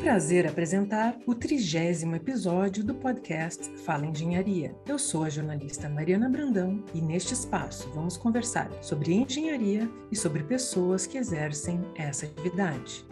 prazer apresentar o trigésimo episódio do podcast Fala Engenharia. Eu sou a jornalista Mariana Brandão e neste espaço vamos conversar sobre engenharia e sobre pessoas que exercem essa atividade.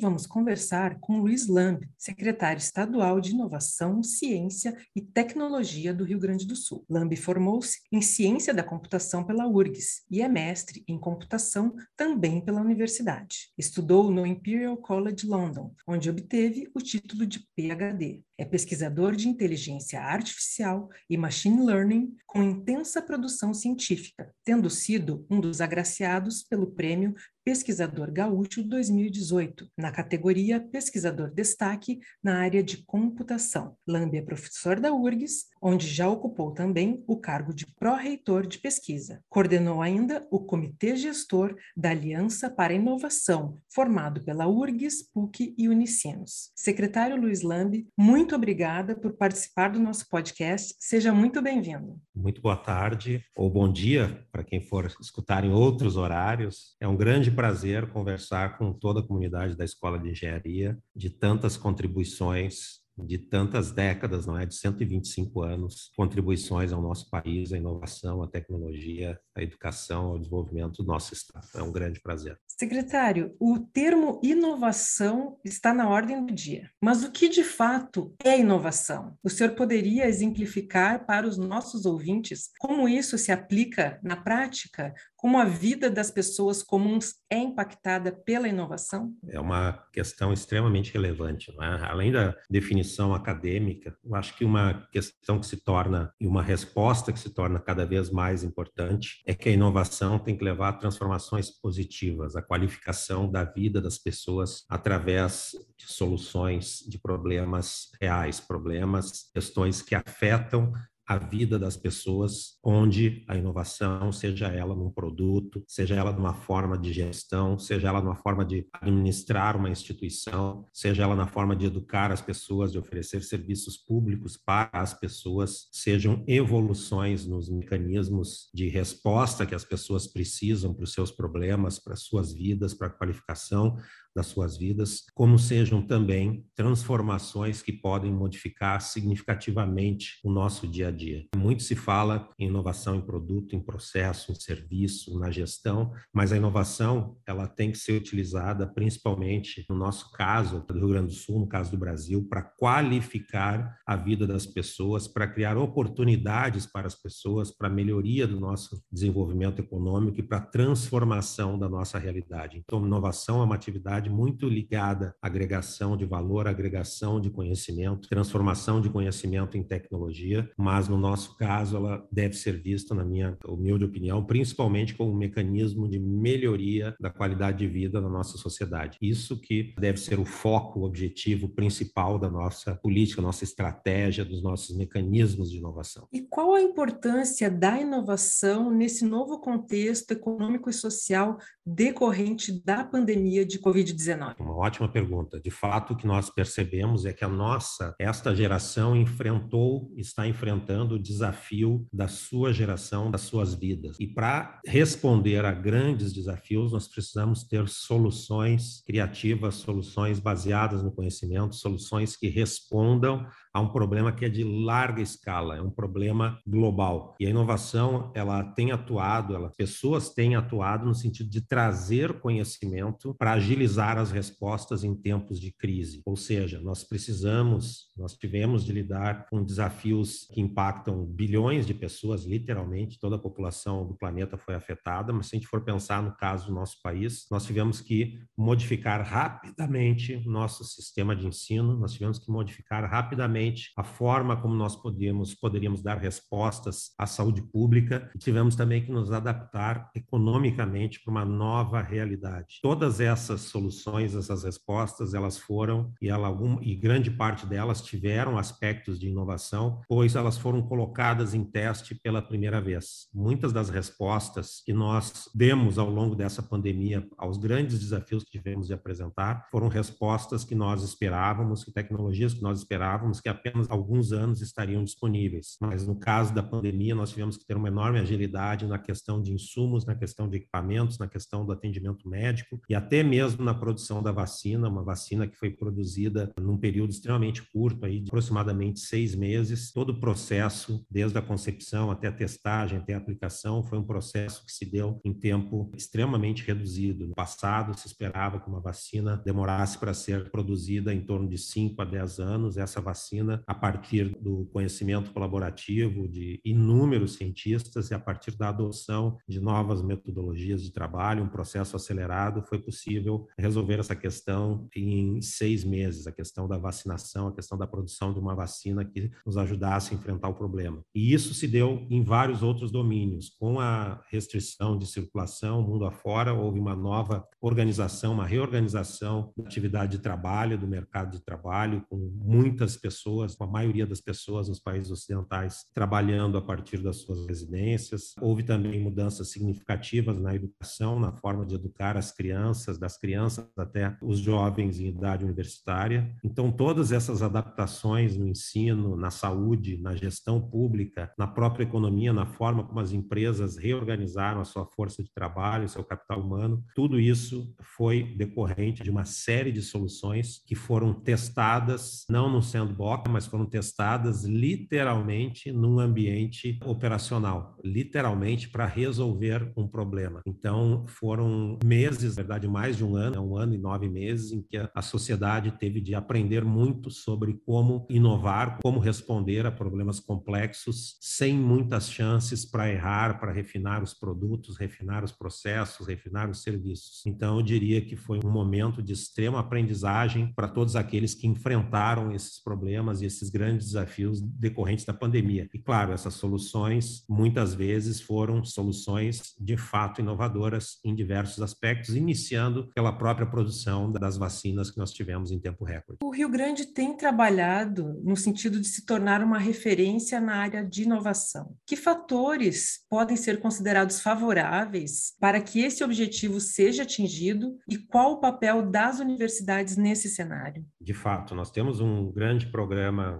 Vamos conversar com Luiz Lamb, secretário estadual de Inovação, Ciência e Tecnologia do Rio Grande do Sul. Lamb formou-se em Ciência da Computação pela URGS e é mestre em Computação também pela universidade. Estudou no Imperial College London, onde obteve o título de PhD. É pesquisador de inteligência artificial e machine learning com intensa produção científica, tendo sido um dos agraciados pelo Prêmio Pesquisador Gaúcho 2018, na categoria Pesquisador Destaque na área de computação. Lambe é professor da URGS, onde já ocupou também o cargo de pró-reitor de pesquisa. Coordenou ainda o Comitê Gestor da Aliança para a Inovação, formado pela URGS, PUC e Unicinos. Secretário Luiz Lambe, muito muito obrigada por participar do nosso podcast. Seja muito bem-vindo. Muito boa tarde ou bom dia para quem for escutar em outros horários. É um grande prazer conversar com toda a comunidade da Escola de Engenharia, de tantas contribuições de tantas décadas, não é? De 125 anos, contribuições ao nosso país, à inovação, à tecnologia, à educação, ao desenvolvimento do nosso Estado. É um grande prazer. Secretário, o termo inovação está na ordem do dia. Mas o que de fato é inovação? O senhor poderia exemplificar para os nossos ouvintes como isso se aplica na prática? Como a vida das pessoas comuns é impactada pela inovação? É uma questão extremamente relevante. Não é? Além da definição acadêmica, eu acho que uma questão que se torna, e uma resposta que se torna cada vez mais importante, é que a inovação tem que levar a transformações positivas, a qualificação da vida das pessoas através de soluções de problemas reais, problemas, questões que afetam a vida das pessoas, onde a inovação, seja ela num produto, seja ela numa forma de gestão, seja ela numa forma de administrar uma instituição, seja ela na forma de educar as pessoas, de oferecer serviços públicos para as pessoas, sejam evoluções nos mecanismos de resposta que as pessoas precisam para os seus problemas, para as suas vidas, para a qualificação das suas vidas, como sejam também transformações que podem modificar significativamente o nosso dia a dia. Muito se fala em inovação em produto, em processo, em serviço, na gestão, mas a inovação ela tem que ser utilizada principalmente no nosso caso do Rio Grande do Sul, no caso do Brasil, para qualificar a vida das pessoas, para criar oportunidades para as pessoas, para melhoria do nosso desenvolvimento econômico e para transformação da nossa realidade. Então, inovação é uma atividade muito ligada à agregação de valor, agregação de conhecimento, transformação de conhecimento em tecnologia, mas no nosso caso ela deve ser vista, na minha humilde opinião, principalmente como um mecanismo de melhoria da qualidade de vida da nossa sociedade. Isso que deve ser o foco, o objetivo principal da nossa política, nossa estratégia, dos nossos mecanismos de inovação. E qual a importância da inovação nesse novo contexto econômico e social decorrente da pandemia de Covid-19? Covid-19? Uma ótima pergunta. De fato, o que nós percebemos é que a nossa, esta geração enfrentou, está enfrentando o desafio da sua geração, das suas vidas. E para responder a grandes desafios, nós precisamos ter soluções criativas, soluções baseadas no conhecimento, soluções que respondam a um problema que é de larga escala, é um problema global. E a inovação, ela tem atuado, ela, pessoas têm atuado no sentido de trazer conhecimento para agilizar as respostas em tempos de crise. Ou seja, nós precisamos, nós tivemos de lidar com desafios que impactam bilhões de pessoas, literalmente, toda a população do planeta foi afetada, mas se a gente for pensar no caso do nosso país, nós tivemos que modificar rapidamente nosso sistema de ensino, nós tivemos que modificar rapidamente a forma como nós podíamos, poderíamos dar respostas à saúde pública e tivemos também que nos adaptar economicamente para uma nova realidade. Todas essas soluções, essas respostas, elas foram e, ela, algum, e grande parte delas tiveram aspectos de inovação, pois elas foram colocadas em teste pela primeira vez. Muitas das respostas que nós demos ao longo dessa pandemia aos grandes desafios que tivemos de apresentar foram respostas que nós esperávamos, que tecnologias que nós esperávamos, que apenas alguns anos estariam disponíveis. Mas no caso da pandemia, nós tivemos que ter uma enorme agilidade na questão de insumos, na questão de equipamentos, na questão do atendimento médico e até mesmo na produção da vacina, uma vacina que foi produzida num período extremamente curto, aí, de aproximadamente seis meses. Todo o processo, desde a concepção até a testagem, até a aplicação, foi um processo que se deu em tempo extremamente reduzido. No passado, se esperava que uma vacina demorasse para ser produzida em torno de 5 a 10 anos. Essa vacina, a partir do conhecimento colaborativo de inúmeros cientistas e a partir da adoção de novas metodologias de trabalho, um processo acelerado, foi possível resolver essa questão em seis meses, a questão da vacinação, a questão da produção de uma vacina que nos ajudasse a enfrentar o problema. E isso se deu em vários outros domínios. Com a restrição de circulação mundo afora, houve uma nova organização, uma reorganização da atividade de trabalho, do mercado de trabalho, com muitas pessoas, com a maioria das pessoas nos países ocidentais trabalhando a partir das suas residências. Houve também mudanças significativas na educação, na forma de educar as crianças, das crianças até os jovens em idade universitária. Então, todas essas adaptações no ensino, na saúde, na gestão pública, na própria economia, na forma como as empresas reorganizaram a sua força de trabalho, seu capital humano, tudo isso foi decorrente de uma série de soluções que foram testadas, não no sandbox, mas foram testadas literalmente num ambiente operacional, literalmente para resolver um problema. Então, foram meses, na verdade, mais de um ano, um ano e nove meses, em que a sociedade teve de aprender muito sobre como inovar, como responder a problemas complexos, sem muitas chances para errar, para refinar os produtos, refinar os processos, refinar os serviços. Então, eu diria que foi um momento de extrema aprendizagem para todos aqueles que enfrentaram esses problemas e esses grandes desafios decorrentes da pandemia. E, claro, essas soluções muitas vezes foram soluções de fato inovadoras em diversos aspectos, iniciando pela própria produção das vacinas que nós tivemos em tempo recorde. O Rio Grande tem trabalhado no sentido de se tornar uma referência na área de inovação. Que fatores podem ser considerados favoráveis para que esse objetivo seja atingido e qual o papel das universidades nesse cenário? De fato, nós temos um grande programa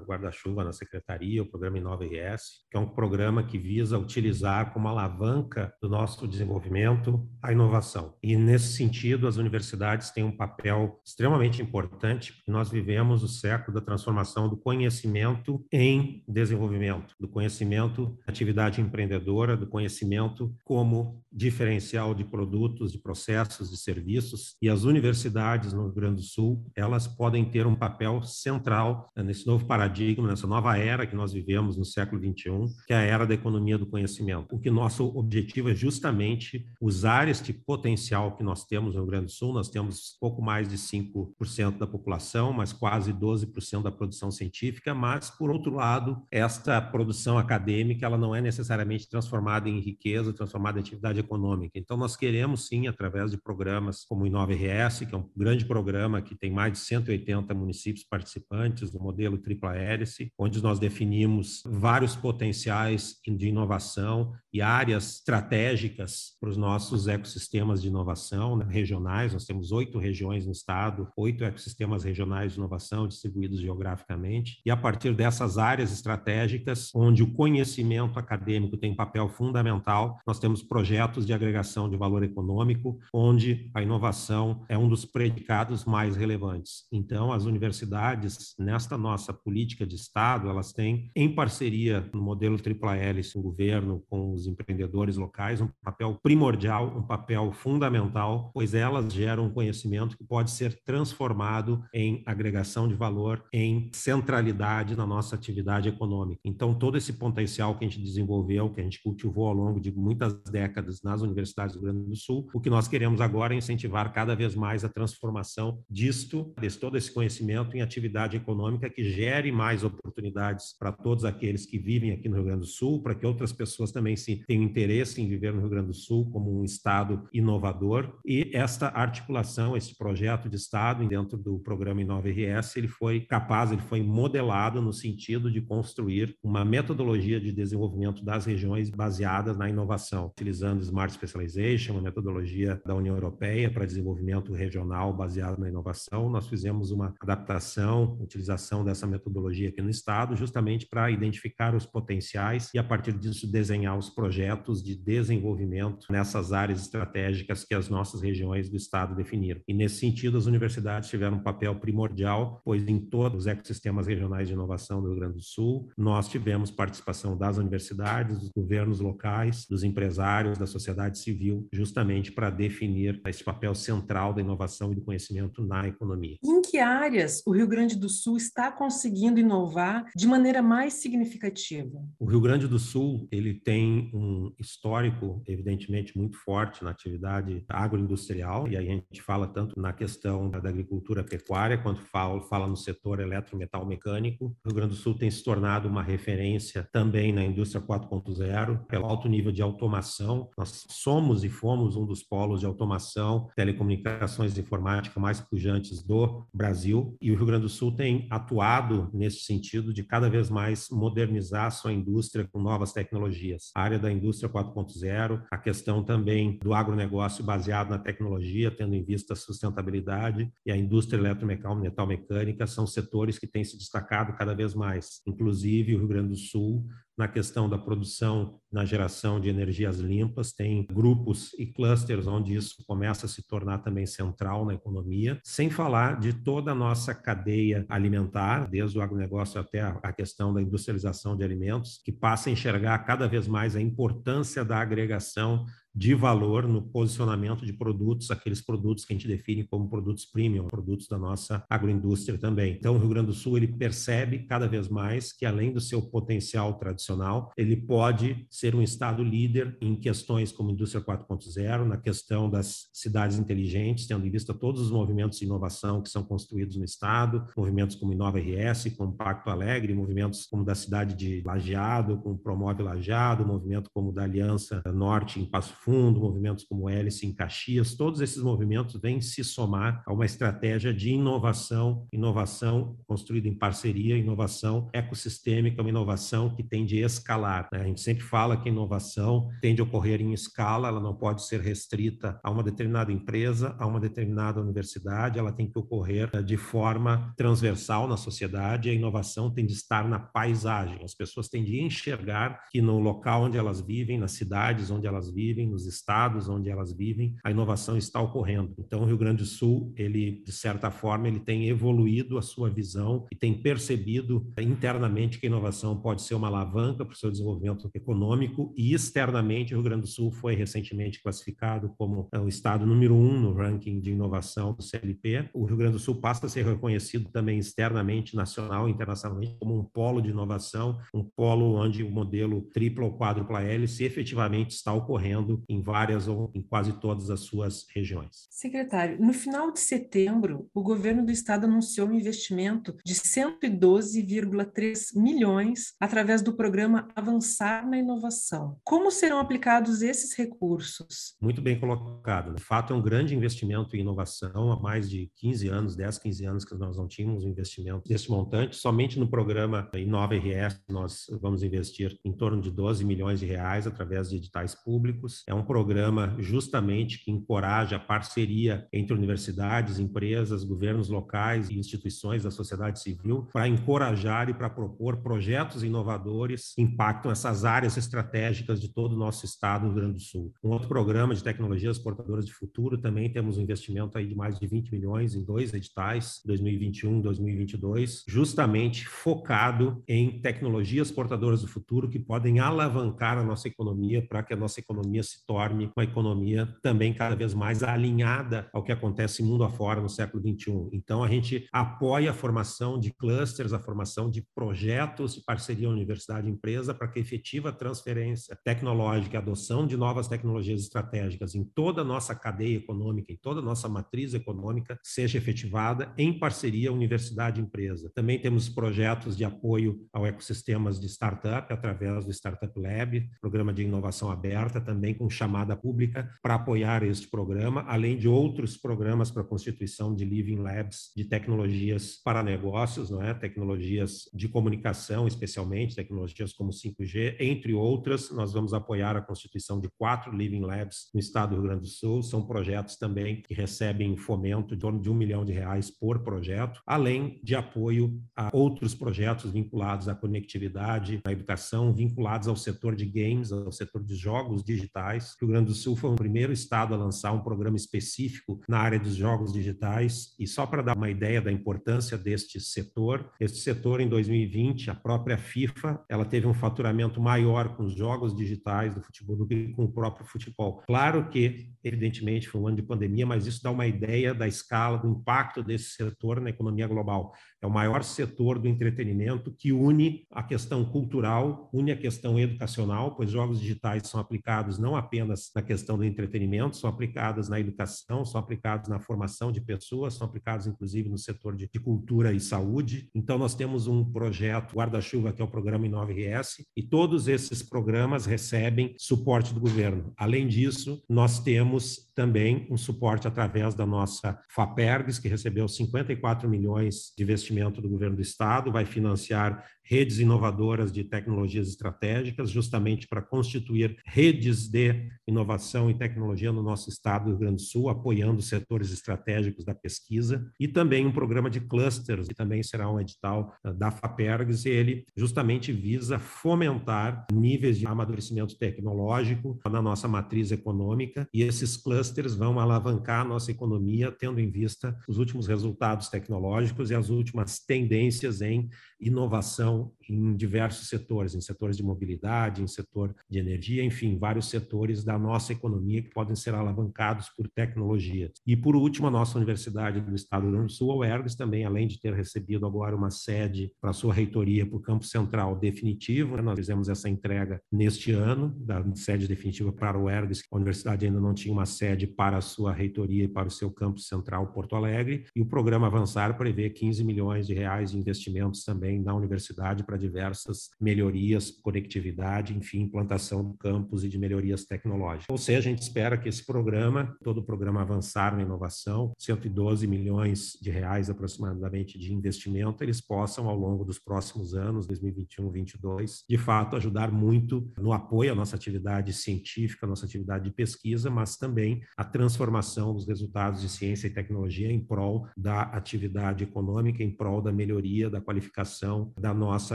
guarda-chuva na secretaria, o programa Inova IS, que é um programa que visa utilizar como alavanca do nosso desenvolvimento a inovação. E nesse sentido, as universidades têm um papel extremamente importante, porque nós vivemos o século da transformação do conhecimento em desenvolvimento, do conhecimento atividade empreendedora, do conhecimento como diferencial de produtos, de processos, de serviços. E as universidades no Rio Grande do Sul, elas podem ter um papel central nesse novo paradigma, nessa nova era que nós vivemos no século 21, que é a era da economia do conhecimento. O que nosso objetivo é justamente usar este potencial que nós temos no Rio Grande do Sul. Nós temos pouco mais de 5% da população, mas quase 12% da produção científica, mas por outro lado, esta produção acadêmica, ela não é necessariamente transformada em riqueza, transformada em atividade econômica. Então nós queremos sim, através de programas como o Inova RS, que é um grande programa que tem mais de 180 municípios participantes, do modelo tripla hélice, onde nós definimos vários potenciais de inovação e áreas estratégicas para os nossos ecossistemas de inovação né, regionais. Nós temos oito regiões no estado, oito ecossistemas regionais de inovação distribuídos geograficamente. E a partir dessas áreas estratégicas, onde o conhecimento acadêmico tem um papel fundamental, nós temos projetos de agregação de valor econômico, onde a inovação é um dos predicados mais relevantes. Então, as universidades, nesta nossa política de Estado, elas têm, em parceria no modelo tripla hélice, o governo com os empreendedores locais, um papel primordial, um papel fundamental, pois elas geram um conhecimento que pode ser transformado em agregação de valor, em centralidade na nossa atividade econômica. Então, todo esse potencial que a gente desenvolveu, que a gente cultivou ao longo de muitas décadas nas universidades do Rio Grande do Sul, o que nós queremos agora é incentivar cada vez mais a transformação disto, de todo esse conhecimento em atividade econômica que gere mais oportunidades para todos aqueles que vivem aqui no Rio Grande do Sul, para que outras pessoas também se Sul-Marense tem interesse em viver no Rio Grande do Sul como um estado inovador e esta articulação, esse projeto de estado dentro do programa Inova RS, ele foi capaz, ele foi modelado no sentido de construir uma metodologia de desenvolvimento das regiões baseadas na inovação, utilizando Smart Specialization, uma metodologia da União Europeia para desenvolvimento regional baseado na inovação. Nós fizemos uma adaptação, utilização dessa metodologia aqui no estado, justamente para identificar os potenciais e a partir disso desenhar os projetos de desenvolvimento nessas áreas estratégicas que as nossas regiões do estado definiram. E nesse sentido, as universidades tiveram um papel primordial, pois em todos os ecossistemas regionais de inovação do Rio Grande do Sul, nós tivemos participação das universidades, dos governos locais, dos empresários, da sociedade civil, justamente para definir esse papel central da inovação e do conhecimento na economia. Em que áreas o Rio Grande do Sul está conseguindo inovar de maneira mais significativa? O Rio Grande do Sul, ele tem um histórico, evidentemente, muito forte na atividade agroindustrial, e aí a gente fala tanto na questão da agricultura pecuária, quanto fala, fala no setor eletrometal mecânico. O Rio Grande do Sul tem se tornado uma referência também na indústria 4.0, pelo alto nível de automação. Nós somos e fomos um dos polos de automação, telecomunicações e informática mais pujantes do Brasil, e o Rio Grande do Sul tem atuado nesse sentido de cada vez mais modernizar a sua indústria com novas tecnologias. A área da indústria 4.0, a questão também do agronegócio baseado na tecnologia, tendo em vista a sustentabilidade, e a indústria eletrometal mecânica são setores que têm se destacado cada vez mais. Inclusive, o Rio Grande do Sul na questão da produção, na geração de energias limpas, tem grupos e clusters onde isso começa a se tornar também central na economia, sem falar de toda a nossa cadeia alimentar, desde o agronegócio até a questão da industrialização de alimentos, que passa a enxergar cada vez mais a importância da agregação de valor no posicionamento de produtos, aqueles produtos que a gente define como produtos premium, produtos da nossa agroindústria também. Então, o Rio Grande do Sul ele percebe cada vez mais que além do seu potencial tradicional, ele pode ser um estado líder em questões como indústria 4.0, na questão das cidades inteligentes, tendo em vista todos os movimentos de inovação que são construídos no estado, movimentos como Inova RS, como Pacto Alegre, movimentos como da cidade de Lajeado, como Promove Lajeado, movimento como da Aliança Norte em Passo Fundo, movimentos como Hélice em Caxias, todos esses movimentos vêm se somar a uma estratégia de inovação, inovação construída em parceria, inovação ecossistêmica, uma inovação que tem de escalar. Né? A gente sempre fala que a inovação tem de ocorrer em escala, ela não pode ser restrita a uma determinada empresa, a uma determinada universidade, ela tem que ocorrer eh, de forma transversal na sociedade, a inovação tem de estar na paisagem, as pessoas têm de enxergar que no local onde elas vivem, nas cidades onde elas vivem, nos estados onde elas vivem, a inovação está ocorrendo. Então, o Rio Grande do Sul, ele, de certa forma, ele tem evoluído a sua visão e tem percebido internamente que a inovação pode ser uma alavanca para o seu desenvolvimento econômico e externamente o Rio Grande do Sul foi recentemente classificado como é, o estado número um no ranking de inovação do CLP. O Rio Grande do Sul passa a ser reconhecido também externamente, nacional e internacionalmente, como um polo de inovação, um polo onde o modelo tripla ou quádrupla hélice efetivamente está ocorrendo em várias ou em quase todas as suas regiões. Secretário, no final de setembro, o governo do estado anunciou um investimento de 112,3 milhões através do programa Avançar na Inovação. Como serão aplicados esses recursos? Muito bem colocado. De fato, é um grande investimento em inovação. Há mais de 15 anos, 10, 15 anos que nós não tínhamos um investimento desse montante. Somente no programa Inova RS nós vamos investir em torno de 12 milhões de reais através de editais públicos. É um programa justamente que encoraja a parceria entre universidades, empresas, governos locais e instituições da sociedade civil para encorajar e para propor projetos inovadores que impactam essas áreas estratégicas de todo o nosso estado, Rio Grande do Sul. Um outro programa de tecnologias portadoras de futuro, também temos um investimento aí de mais de 20 milhões em dois editais, 2021 e 2022, justamente focado em tecnologias portadoras do futuro que podem alavancar a nossa economia para que a nossa economia se torne uma economia também cada vez mais alinhada ao que acontece mundo afora no século 21. Então, a gente apoia a formação de clusters, a formação de projetos de parceria universidade-empresa para que a efetiva transferência tecnológica, a adoção de novas tecnologias estratégicas em toda a nossa cadeia econômica, em toda a nossa matriz econômica, seja efetivada em parceria universidade-empresa. Também temos projetos de apoio ao ecossistemas de startup através do Startup Lab, programa de inovação aberta, também com chamada pública para apoiar este programa, além de outros programas para a constituição de living labs de tecnologias para negócios, não é? Tecnologias de comunicação, especialmente tecnologias como 5G, entre outras. Nós vamos apoiar a constituição de quatro living labs no estado do Rio Grande do Sul. São projetos também que recebem fomento torno de um milhão de reais por projeto, além de apoio a outros projetos vinculados à conectividade, à educação, vinculados ao setor de games, ao setor de jogos digitais. O Rio Grande do Sul foi o primeiro estado a lançar um programa específico na área dos jogos digitais. E só para dar uma ideia da importância deste setor, este setor em 2020, a própria FIFA, ela teve um faturamento maior com os jogos digitais do futebol do que com o próprio futebol. Claro que, evidentemente, foi um ano de pandemia, mas isso dá uma ideia da escala, do impacto desse setor na economia global. É o maior setor do entretenimento que une a questão cultural, une a questão educacional, pois jogos digitais são aplicados não apenas na questão do entretenimento, são aplicados na educação, são aplicados na formação de pessoas, são aplicados inclusive no setor de, de cultura e saúde. Então nós temos um projeto guarda-chuva que é o programa Inove-RS e todos esses programas recebem suporte do governo. Além disso, nós temos também um suporte através da nossa FAPERGS, que recebeu 54 milhões de investimento do governo do estado, vai financiar redes inovadoras de tecnologias estratégicas, justamente para constituir redes de inovação e tecnologia no nosso estado do Rio Grande do Sul, apoiando setores estratégicos da pesquisa, e também um programa de clusters, que também será um edital eh, da FAPERGS, e ele justamente visa fomentar níveis de amadurecimento tecnológico na nossa matriz econômica, e esses clusters vão alavancar a nossa economia, tendo em vista os últimos resultados tecnológicos e as últimas tendências em inovação em diversos setores, em setores de mobilidade, em setor de energia, enfim, vários setores da nossa economia que podem ser alavancados por tecnologia. E por último, a nossa Universidade do Estado do Rio Grande do Sul, a UERGS, também, além de ter recebido agora uma sede para sua reitoria para o campo central definitivo, né, nós fizemos essa entrega neste ano, da sede definitiva para o UERGS, a universidade ainda não tinha uma sede para a sua reitoria e para o seu campo central Porto Alegre, e o programa Avançar prevê 15 milhões de reais de investimentos também na universidade para diversas melhorias, conectividade, enfim, implantação do campus e de melhorias tecnológicas. Ou seja, a gente espera que esse programa, todo o programa avançar na inovação, 112 milhões de reais aproximadamente de investimento, eles possam ao longo dos próximos anos, 2021, 2022, de fato ajudar muito no apoio à nossa atividade científica, à nossa atividade de pesquisa, mas também a transformação dos resultados de ciência e tecnologia em prol da atividade econômica, em prol da melhoria da qualificação da nossa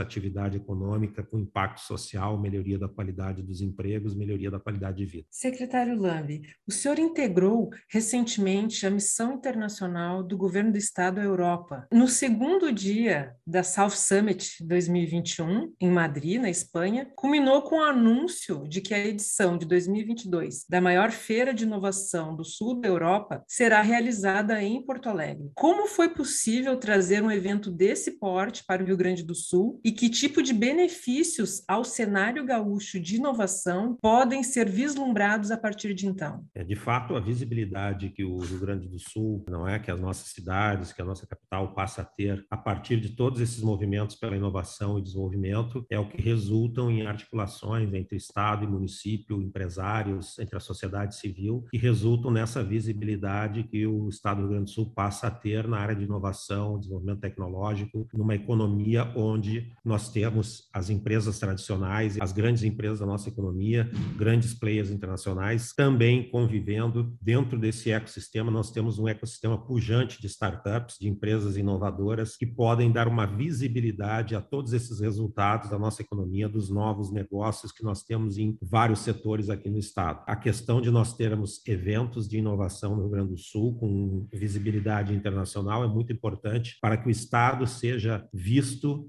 atividade econômica com impacto social, melhoria da qualidade dos empregos, melhoria da qualidade de vida. Secretário Lambi, o senhor integrou recentemente a missão internacional do governo do estado à Europa. No segundo dia da South Summit 2021, em Madrid, na Espanha, culminou com o anúncio de que a edição de 2022 da maior feira de inovação do sul da Europa será realizada em Porto Alegre. Como foi possível trazer um evento desse porte para o Rio Grande do Sul e que tipo de benefícios ao cenário gaúcho de inovação podem ser vislumbrados a partir de então? É, de fato, a visibilidade que o Rio Grande do Sul, não é que as nossas cidades, que a nossa capital passa a ter a partir de todos esses movimentos pela inovação e desenvolvimento, é o que resultam em articulações entre Estado e município, empresários, entre a sociedade civil, que resultam nessa visibilidade que o Estado do Rio Grande do Sul passa a ter na área de inovação, desenvolvimento tecnológico, numa economia onde nós temos as empresas tradicionais, as grandes empresas da nossa economia, grandes players internacionais, também convivendo dentro desse ecossistema. Nós temos um ecossistema pujante de startups, de empresas inovadoras que podem dar uma visibilidade a todos esses resultados da nossa economia, dos novos negócios que nós temos em vários setores aqui no estado. A questão de nós termos eventos de inovação no Rio Grande do Sul com visibilidade internacional é muito importante para que o estado seja visto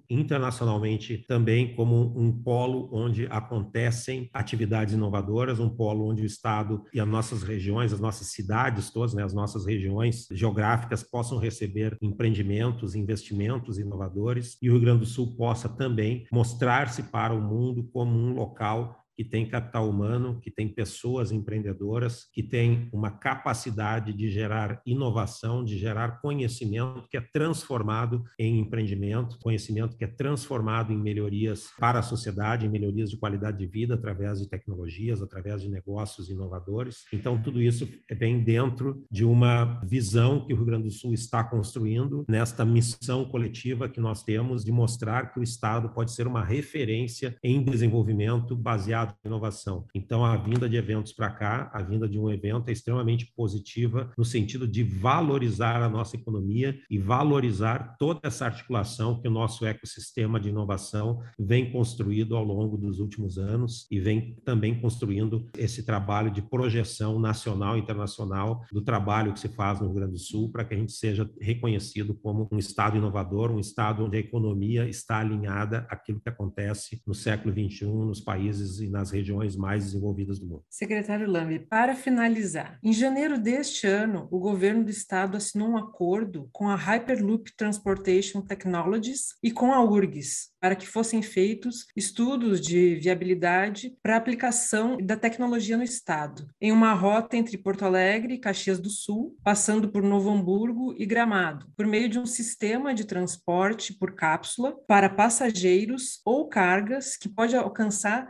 internacionalmente tradicionalmente também como um polo onde acontecem atividades inovadoras, um polo onde o Estado e as nossas regiões, as nossas cidades todas, né, as nossas regiões geográficas possam receber empreendimentos, investimentos inovadores e o Rio Grande do Sul possa também mostrar-se para o mundo como um local que tem capital humano, que tem pessoas empreendedoras, que tem uma capacidade de gerar inovação, de gerar conhecimento que é transformado em empreendimento, conhecimento que é transformado em melhorias para a sociedade, em melhorias de qualidade de vida através de tecnologias, através de negócios inovadores. Então, tudo isso vem dentro de uma visão que o Rio Grande do Sul está construindo nesta missão coletiva que nós temos de mostrar que o Estado pode ser uma referência em desenvolvimento baseado inovação. Então, a vinda de eventos para cá, a vinda de um evento é extremamente positiva no sentido de valorizar a nossa economia e valorizar toda essa articulação que o nosso ecossistema de inovação vem construído ao longo dos últimos anos e vem também construindo esse trabalho de projeção nacional e internacional do trabalho que se faz no Rio Grande do Sul para que a gente seja reconhecido como um estado inovador, um estado onde a economia está alinhada àquilo que acontece no século 21 nos países e nas regiões mais desenvolvidas do mundo. Secretário Lambe, para finalizar, em janeiro deste ano, o governo do estado assinou um acordo com a Hyperloop Transportation Technologies e com a URGS para que fossem feitos estudos de viabilidade para aplicação da tecnologia no estado, em uma rota entre Porto Alegre e Caxias do Sul, passando por Novo Hamburgo e Gramado, por meio de um sistema de transporte por cápsula para passageiros ou cargas que pode alcançar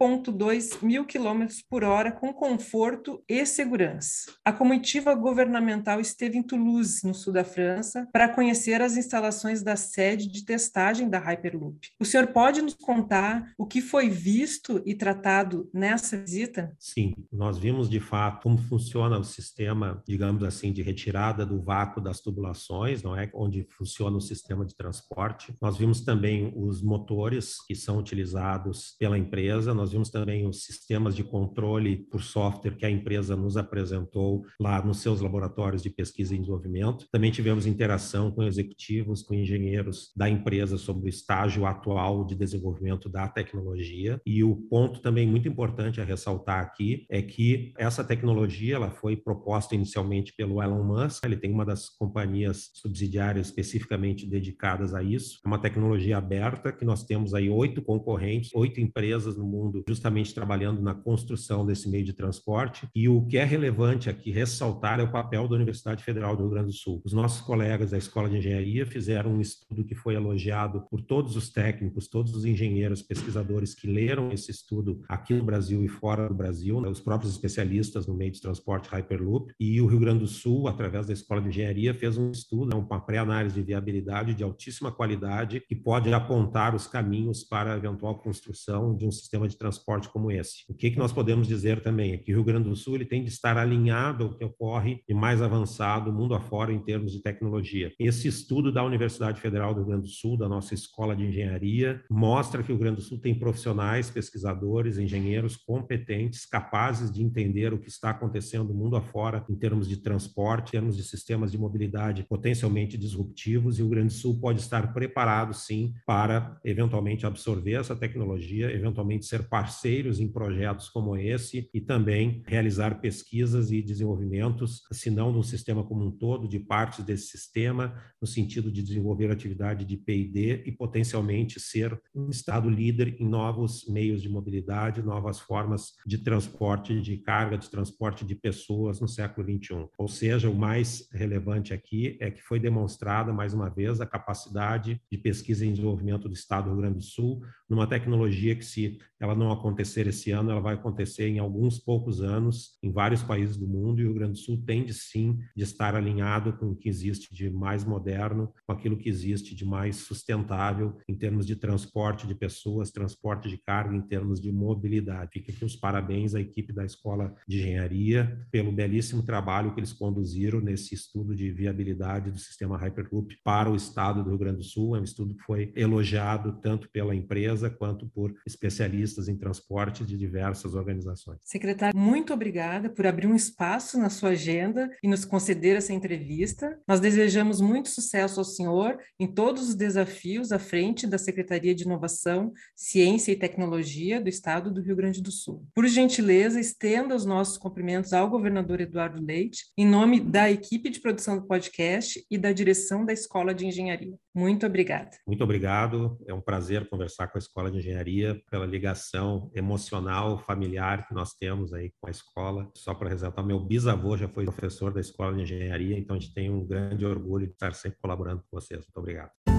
1,2 mil quilômetros por hora com conforto e segurança. A comitiva governamental esteve em Toulouse, no sul da França, para conhecer as instalações da sede de testagem da Hyperloop. O senhor pode nos contar o que foi visto e tratado nessa visita? Sim, nós vimos de fato como funciona o sistema, digamos assim, de retirada do vácuo das tubulações, não é? Onde funciona o sistema de transporte. Nós vimos também os motores que são utilizados pela empresa, nós vimos também os sistemas de controle por software que a empresa nos apresentou lá nos seus laboratórios de pesquisa e desenvolvimento. Também tivemos interação com executivos, com engenheiros da empresa sobre o estágio atual de desenvolvimento da tecnologia. E o ponto também muito importante a ressaltar aqui é que essa tecnologia ela foi proposta inicialmente pelo Elon Musk. Ele tem uma das companhias subsidiárias especificamente dedicadas a isso. É uma tecnologia aberta que nós temos aí oito concorrentes, oito empresas no mundo justamente trabalhando na construção desse meio de transporte. E o que é relevante aqui ressaltar é o papel da Universidade Federal do Rio Grande do Sul. Os nossos colegas da Escola de Engenharia fizeram um estudo que foi elogiado por todos os técnicos, todos os engenheiros, pesquisadores que leram esse estudo aqui no Brasil e fora do Brasil, né, os próprios especialistas no meio de transporte Hyperloop. E o Rio Grande do Sul, através da Escola de Engenharia, fez um estudo, né, uma pré-análise de viabilidade de altíssima qualidade que pode apontar os caminhos para a eventual construção de um sistema de transporte como esse. O que, que nós podemos dizer também é que o Rio Grande do Sul ele tem de estar alinhado ao que ocorre de mais avançado mundo afora em termos de tecnologia. Esse estudo da Universidade Federal do Rio Grande do Sul, da nossa Escola de Engenharia, mostra que o Rio Grande do Sul tem profissionais, pesquisadores, engenheiros competentes, capazes de entender o que está acontecendo mundo afora em termos de transporte, em termos de sistemas de mobilidade potencialmente disruptivos, e o Rio Grande do Sul pode estar preparado, sim, para eventualmente absorver essa tecnologia, eventualmente ser parceiros em projetos como esse e também realizar pesquisas e desenvolvimentos, se não no sistema como um todo, de partes desse sistema, no sentido de desenvolver atividade de P&D e potencialmente ser um estado líder em novos meios de mobilidade, novas formas de transporte de carga, de transporte de pessoas no século 21. Ou seja, o mais relevante aqui é que foi demonstrada mais uma vez a capacidade de pesquisa e desenvolvimento do estado do Rio Grande do Sul numa tecnologia que se ela não acontecer esse ano, ela vai acontecer em alguns poucos anos em vários países do mundo e o Rio Grande do Sul tende sim de estar alinhado com o que existe de mais moderno, com aquilo que existe de mais sustentável em termos de transporte de pessoas, transporte de carga, em termos de mobilidade. Fica aqui os parabéns à equipe da Escola de Engenharia pelo belíssimo trabalho que eles conduziram nesse estudo de viabilidade do sistema Hyperloop para o estado do Rio Grande do Sul. É um estudo que foi elogiado tanto pela empresa empresa quanto por especialistas em transporte de diversas organizações. Secretário, muito obrigada por abrir um espaço na sua agenda e nos conceder essa entrevista. Nós desejamos muito sucesso ao senhor em todos os desafios à frente da Secretaria de Inovação, Ciência e Tecnologia do Estado do Rio Grande do Sul. Por gentileza, estenda os nossos cumprimentos ao governador Eduardo Leite, em nome da equipe de produção do podcast e da direção da Escola de Engenharia. Muito obrigada. Muito obrigado. É um prazer conversar com a Escola de Engenharia pela ligação emocional, familiar que nós temos aí com a escola. Só para ressaltar, meu bisavô já foi professor da Escola de Engenharia, então a gente tem um grande orgulho de estar sempre colaborando com vocês. Muito obrigado.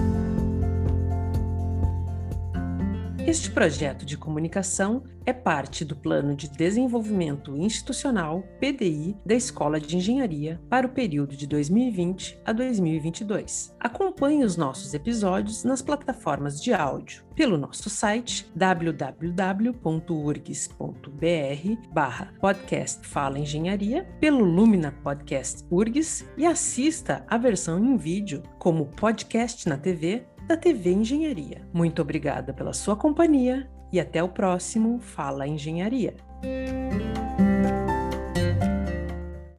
Este projeto de comunicação é parte do Plano de Desenvolvimento Institucional PDI da Escola de Engenharia para o período de 2020 a 2022. Acompanhe os nossos episódios nas plataformas de áudio pelo nosso site www.urgs.br barra podcast Fala Engenharia, pelo Lumina Podcast URGS e assista a versão em vídeo como podcast na TV da TV Engenharia. Muito obrigada pela sua companhia e até o próximo Fala Engenharia.